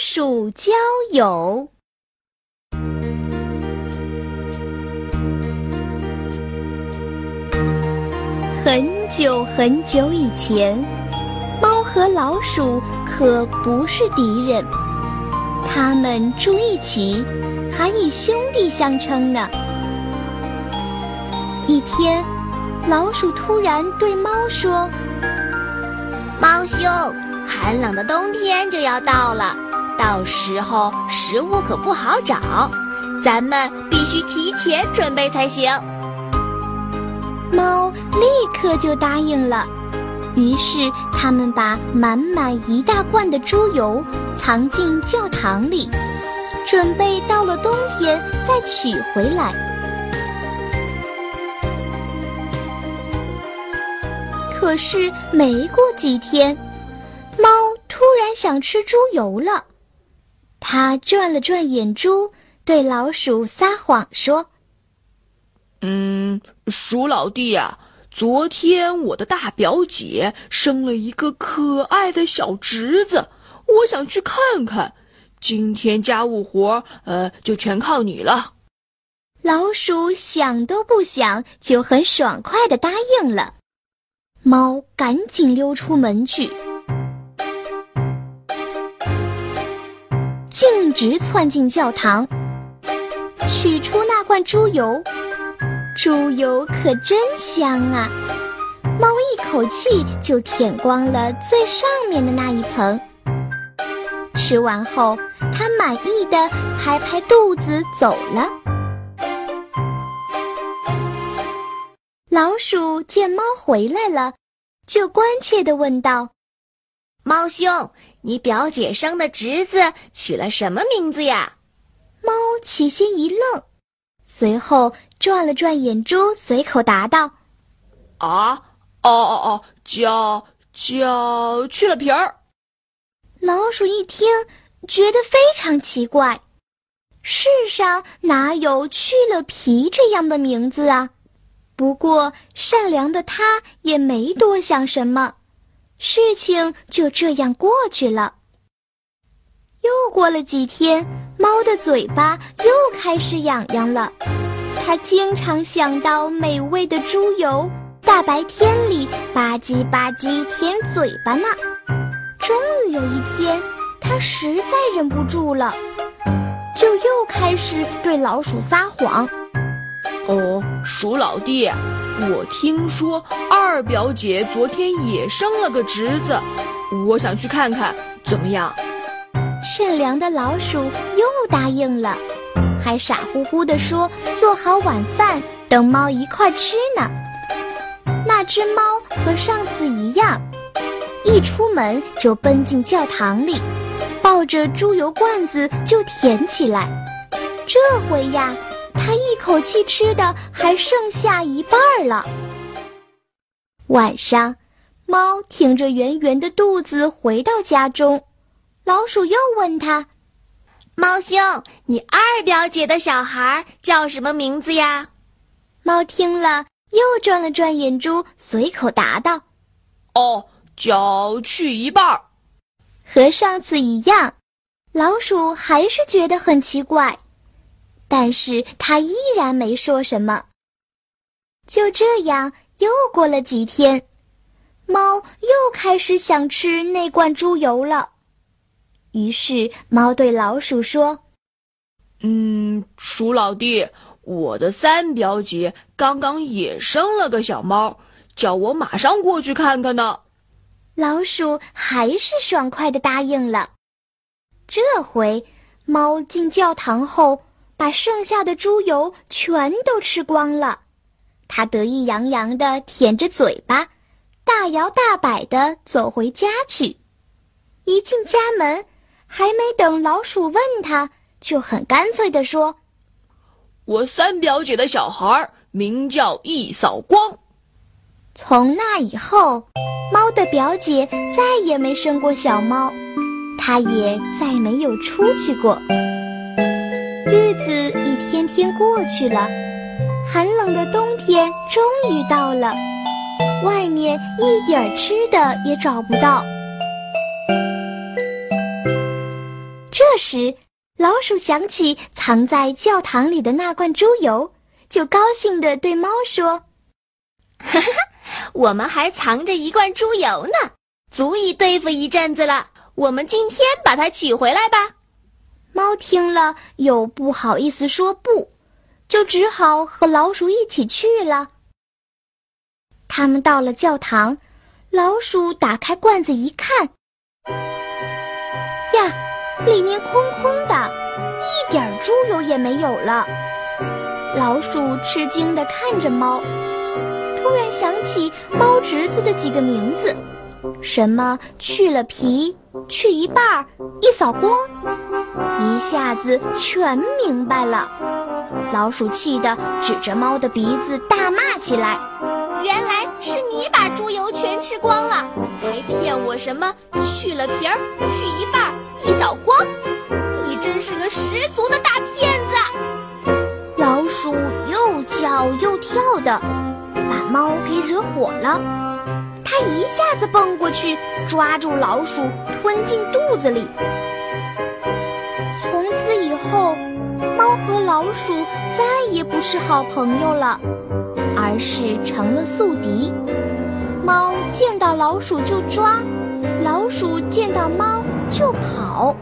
鼠交友。很久很久以前，猫和老鼠可不是敌人，它们住一起，还以兄弟相称呢。一天，老鼠突然对猫说：“猫兄，寒冷的冬天就要到了，到时候食物可不好找，咱们必须提前准备才行。”猫立刻就答应了，于是他们把满满一大罐的猪油藏进教堂里，准备到了冬天再取回来。可是没过几天，猫突然想吃猪油了，它转了转眼珠，对老鼠撒谎说。嗯，鼠老弟呀，昨天我的大表姐生了一个可爱的小侄子，我想去看看。今天家务活，呃，就全靠你了。老鼠想都不想，就很爽快的答应了。猫赶紧溜出门去，直窜进教堂，取出那罐猪油。猪油可真香啊！猫一口气就舔光了最上面的那一层。吃完后，它满意的拍拍肚子走了。老鼠见猫回来了，就关切的问道：“猫兄，你表姐生的侄子取了什么名字呀？”猫起先一愣。随后转了转眼珠，随口答道：“啊，哦哦哦，叫叫去了皮儿。”老鼠一听，觉得非常奇怪，世上哪有去了皮这样的名字啊？不过善良的他也没多想什么，事情就这样过去了。又过了几天，猫的嘴巴又开始痒痒了。它经常想到美味的猪油，大白天里吧唧吧唧舔嘴巴呢。终于有一天，它实在忍不住了，就又开始对老鼠撒谎。哦，鼠老弟，我听说二表姐昨天也生了个侄子，我想去看看，怎么样？善良的老鼠又答应了，还傻乎乎地说：“做好晚饭，等猫一块吃呢。”那只猫和上次一样，一出门就奔进教堂里，抱着猪油罐子就舔起来。这回呀，它一口气吃的还剩下一半了。晚上，猫挺着圆圆的肚子回到家中。老鼠又问他：“猫兄，你二表姐的小孩叫什么名字呀？”猫听了，又转了转眼珠，随口答道：“哦，叫去一半儿。”和上次一样，老鼠还是觉得很奇怪，但是他依然没说什么。就这样，又过了几天，猫又开始想吃那罐猪油了。于是，猫对老鼠说：“嗯，鼠老弟，我的三表姐刚刚也生了个小猫，叫我马上过去看看呢。”老鼠还是爽快的答应了。这回，猫进教堂后，把剩下的猪油全都吃光了。它得意洋洋地舔着嘴巴，大摇大摆地走回家去。一进家门。还没等老鼠问他，就很干脆地说：“我三表姐的小孩名叫一扫光。”从那以后，猫的表姐再也没生过小猫，它也再没有出去过。日子一天天过去了，寒冷的冬天终于到了，外面一点吃的也找不到。这时，老鼠想起藏在教堂里的那罐猪油，就高兴地对猫说：“哈哈，我们还藏着一罐猪油呢，足以对付一阵子了。我们今天把它取回来吧。”猫听了又不好意思说不，就只好和老鼠一起去了。他们到了教堂，老鼠打开罐子一看，呀，里面空空的，一点猪油也没有了。老鼠吃惊地看着猫，突然想起猫侄子的几个名字，什么去了皮、去一半儿、一扫光。一下子全明白了，老鼠气得指着猫的鼻子大骂起来：“原来是你把猪油全吃光了，还骗我什么去了皮儿、去一半儿、一扫光！你真是个十足的大骗子！”老鼠又叫又跳的，把猫给惹火了。一下子蹦过去，抓住老鼠，吞进肚子里。从此以后，猫和老鼠再也不是好朋友了，而是成了宿敌。猫见到老鼠就抓，老鼠见到猫就跑。